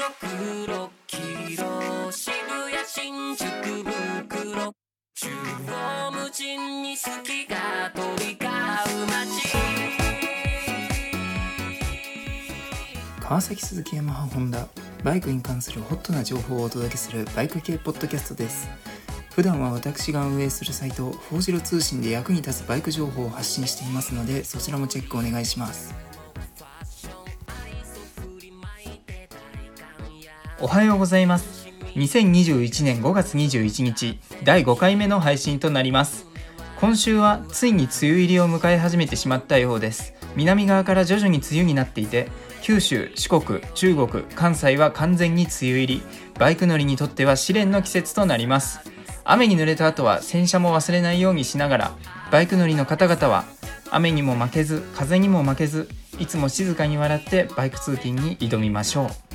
黒黄色渋谷新宿袋川崎鈴木ヤマハホンダバイクに関するホットな情報をお届けするバイク系ポッドキャストです。普段は私が運営するサイト「フォージロ通信」で役に立つバイク情報を発信していますのでそちらもチェックお願いします。おはようございます。2021年5月21日第5回目の配信となります。今週はついに梅雨入りを迎え始めてしまったようです。南側から徐々に梅雨になっていて九州、四国、中国、関西は完全に梅雨入り。バイク乗りにとっては試練の季節となります。雨に濡れた後は洗車も忘れないようにしながらバイク乗りの方々は雨にも負けず風にも負けずいつも静かに笑ってバイク通勤に挑みましょう。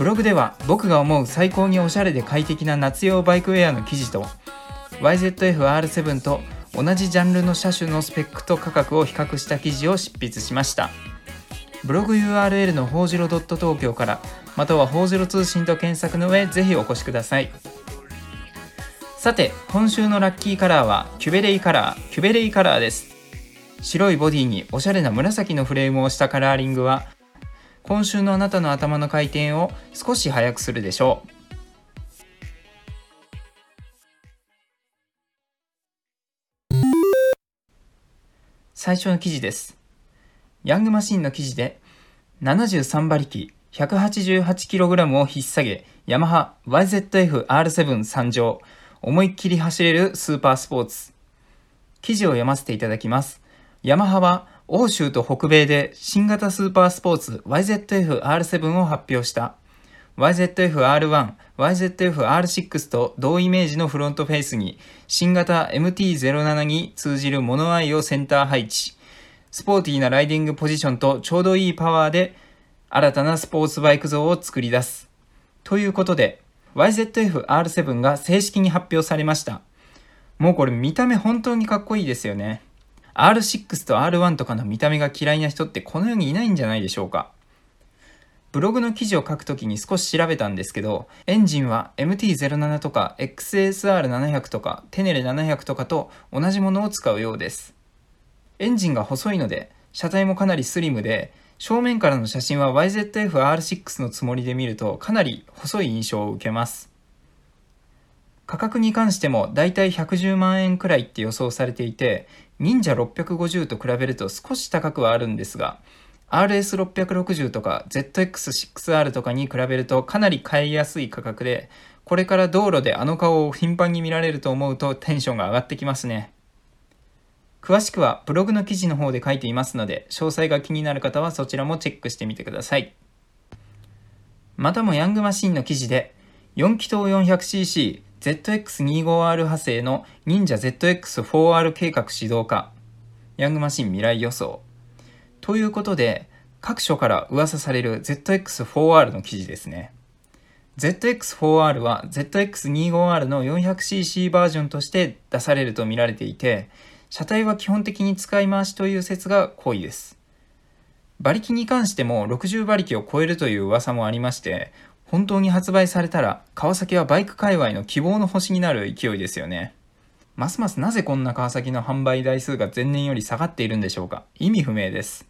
ブログでは僕が思う最高におしゃれで快適な夏用バイクウェアの記事と YZF-R7 と同じジャンルの車種のスペックと価格を比較した記事を執筆しました。ブログ URL のほうじろ.東京からまたはほうじろ通信と検索の上ぜひお越しください。さて今週のラッキーカラーはキュベレイカラーキュベレイカラーです。白いボディにおしゃれな紫のフレームをしたカラーリングは今週のあなたの頭の回転を少し速くするでしょう。最初の記事です。ヤングマシンの記事で73馬力 188kg を引っ提げヤマハ YZF-R7 参上。思いっきり走れるスーパースポーツ。記事を読ませていただきます。ヤマハは欧州と北米で新型スーパースポーツ YZF-R7 を発表した YZF-R1、YZF-R6 と同イメージのフロントフェイスに新型 MT-07 に通じるモノアイをセンター配置。スポーティーなライディングポジションとちょうどいいパワーで新たなスポーツバイク像を作り出す。ということで YZF-R7 が正式に発表されました。もうこれ見た目本当にかっこいいですよね。R6 と R1 とかの見た目が嫌いな人ってこの世にいないんじゃないでしょうか。ブログの記事を書くときに少し調べたんですけど、エンジンは MT-07 とか XSR700 とかテネレ700とかと同じものを使うようです。エンジンが細いので、車体もかなりスリムで、正面からの写真は YZF-R6 のつもりで見るとかなり細い印象を受けます。価格に関してもだいたい110万円くらいって予想されていて、忍者650と比べると少し高くはあるんですが、RS660 とか ZX6R とかに比べるとかなり買いやすい価格で、これから道路であの顔を頻繁に見られると思うとテンションが上がってきますね。詳しくはブログの記事の方で書いていますので、詳細が気になる方はそちらもチェックしてみてください。またもヤングマシンの記事で、4気筒 400cc ZX25R 派生の忍者 ZX4R 計画始動化ヤングマシン未来予想。ということで各所から噂される ZX4R の記事ですね。ZX4R は ZX25R の 400cc バージョンとして出されると見られていて車体は基本的に使い回しという説が濃いです。馬力に関しても60馬力を超えるという噂もありまして本当に発売されたら川崎はバイク界隈の希望の星になる勢いですよね。ますますなぜこんな川崎の販売台数が前年より下がっているんでしょうか意味不明です。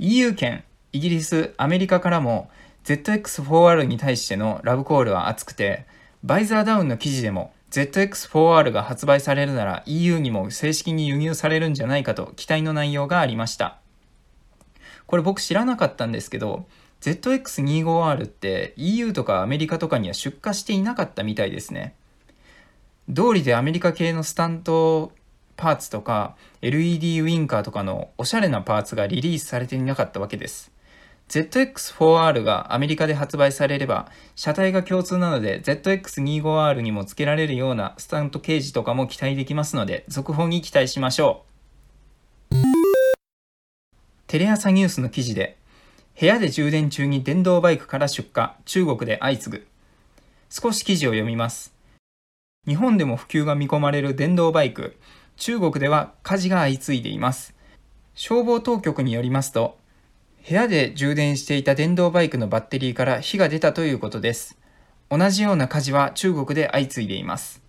EU 圏、イギリス、アメリカからも ZX4R に対してのラブコールは熱くて、バイザーダウンの記事でも ZX4R が発売されるなら EU にも正式に輸入されるんじゃないかと期待の内容がありました。これ僕知らなかったんですけど、ZX25R って EU とかアメリカとかには出荷していなかったみたいですね。道理でアメリカ系のスタントパーツとか LED ウィンカーとかのおしゃれなパーツがリリースされていなかったわけです。ZX4R がアメリカで発売されれば車体が共通なので ZX25R にも付けられるようなスタントケージとかも期待できますので続報に期待しましょう。テレ朝ニュースの記事で部屋で充電中に電動バイクから出火、中国で相次ぐ。少し記事を読みます。日本でも普及が見込まれる電動バイク、中国では火事が相次いでいます。消防当局によりますと、部屋で充電していた電動バイクのバッテリーから火が出たということです。同じような火事は中国で相次いでいます。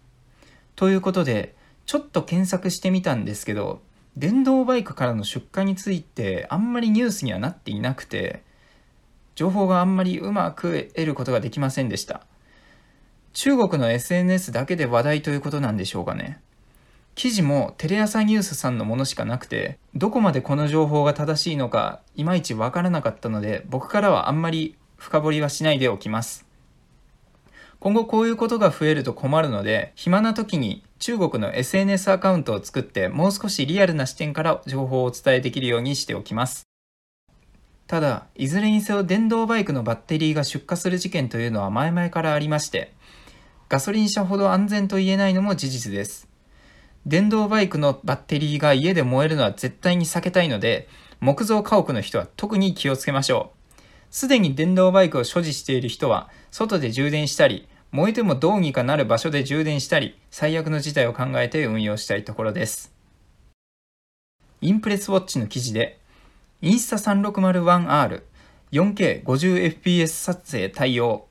ということで、ちょっと検索してみたんですけど、電動バイクからの出火についてあんまりニュースにはなっていなくて、情報があんまりうまく得ることができませんでした。中国の SNS だけで話題ということなんでしょうかね。記事もテレ朝ニュースさんのものしかなくて、どこまでこの情報が正しいのか、いまいちわからなかったので、僕からはあんまり深掘りはしないでおきます。今後こういうことが増えると困るので、暇な時に中国の SNS アカウントを作って、もう少しリアルな視点から情報をお伝えできるようにしておきます。ただ、いずれにせよ電動バイクのバッテリーが出火する事件というのは前々からありまして、ガソリン車ほど安全と言えないのも事実です。電動バイクのバッテリーが家で燃えるのは絶対に避けたいので、木造家屋の人は特に気をつけましょう。すでに電動バイクを所持している人は、外で充電したり、燃えてもどうにかなる場所で充電したり、最悪の事態を考えて運用したいところです。インプレスウォッチの記事で、インスタ 360-1R、4K50fps 撮影対応、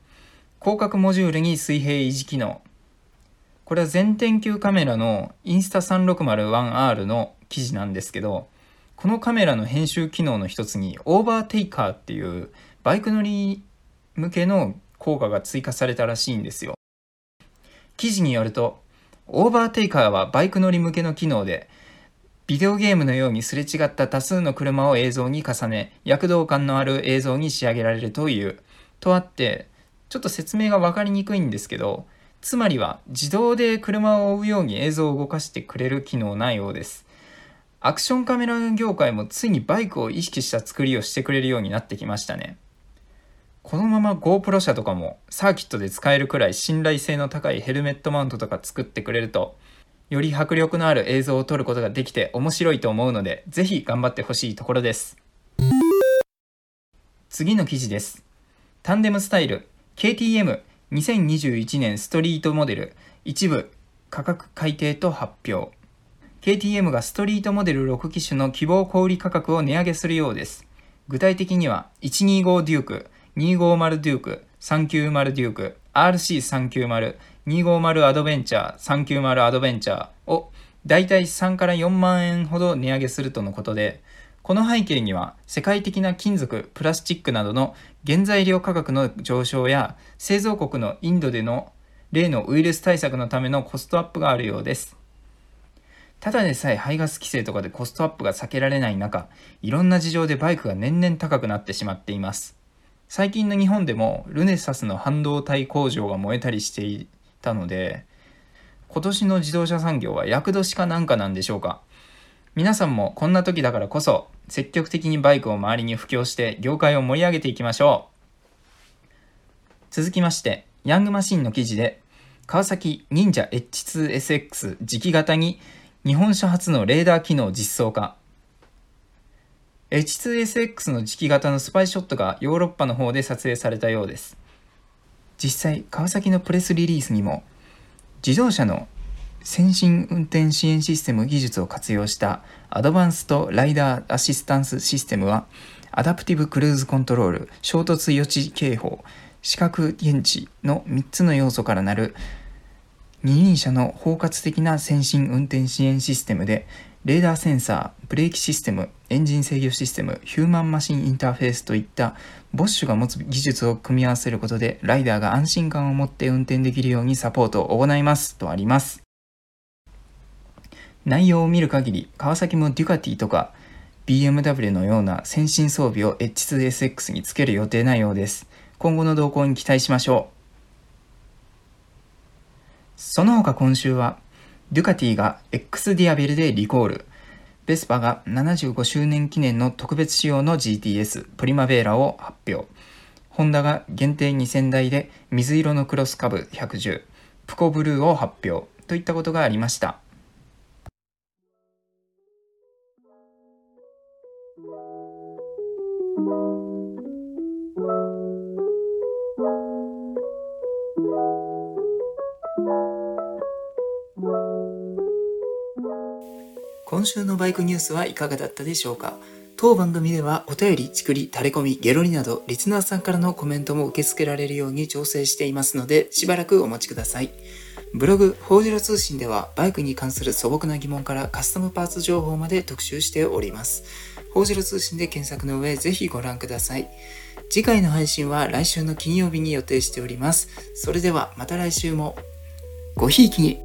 広角モジュールに水平維持機能。これは全天球カメラのインスタ 360-1R の記事なんですけど、このカメラの編集機能の一つにオーバーテイカーっていうバイク乗り向けの効果が追加されたらしいんですよ。記事によると、オーバーテイカーはバイク乗り向けの機能で、ビデオゲームのようにすれ違った多数の車を映像に重ね、躍動感のある映像に仕上げられるという。とあって、ちょっと説明が分かりにくいんですけど、つまりは自動で車を追うように映像を動かしてくれる機能なようです。アクションカメラ業界もついにバイクを意識した作りをしてくれるようになってきましたね。このまま GoPro 車とかもサーキットで使えるくらい信頼性の高いヘルメットマウントとか作ってくれると、より迫力のある映像を撮ることができて面白いと思うので、ぜひ頑張ってほしいところです。次の記事です。タンデムスタイル KTM2021 年ストリートモデル一部価格改定と発表。KTM がストリートモデル6機種の希望小売価格を値上げするようです。具体的には125デューク、250デューク、390デューク、RC390、250アドベンチャー、390アドベンチャーをだいたい3から4万円ほど値上げするとのことで、この背景には世界的な金属、プラスチックなどの原材料価格の上昇や製造国のインドでの例のウイルス対策のためのコストアップがあるようです。ただでさえ排ガス規制とかでコストアップが避けられない中、いろんな事情でバイクが年々高くなってしまっています。最近の日本でもルネサスの半導体工場が燃えたりしていたので、今年の自動車産業は厄年かなんかなんでしょうか。皆さんもこんな時だからこそ積極的にバイクを周りに布教して業界を盛り上げていきましょう。続きまして、ヤングマシンの記事で、川崎忍者 H2SX 磁気型に日本車初のレーダー機能実装化。H2SX の次期型のスパイショットがヨーロッパの方で撮影されたようです。実際、川崎のプレスリリースにも、自動車の先進運転支援システム技術を活用したアドバンストライダーアシスタンスシステムは、アダプティブクルーズコントロール、衝突予知警報、死角検知の3つの要素からなる二輪車の包括的な先進運転支援システムで、レーダーセンサー、ブレーキシステム、エンジン制御システム、ヒューマンマシンインターフェースといったボッシュが持つ技術を組み合わせることで、ライダーが安心感を持って運転できるようにサポートを行いますとあります。内容を見る限り、川崎もデュカティとか BMW のような先進装備を H2SX につける予定なようです。今後の動向に期待しましょう。その他今週は、デュカティが X ディアベルでリコール、ベスパが75周年記念の特別仕様の GTS プリマベーラを発表。ホンダが限定2000台で水色のクロス株110、プコブルーを発表といったことがありました。今週のバイクニュースはいかがだったでしょうか？当番組ではお便り、ちくり、タレコミ、ゲロリなどリスナーさんからのコメントも受け付けられるように調整していますのでしばらくお待ちください。ブログ、ホージロ通信ではバイクに関する素朴な疑問からカスタムパーツ情報まで特集しております。ホージロ通信で検索の上ぜひご覧ください。次回の配信は来週の金曜日に予定しております。それではまた来週もごひいきに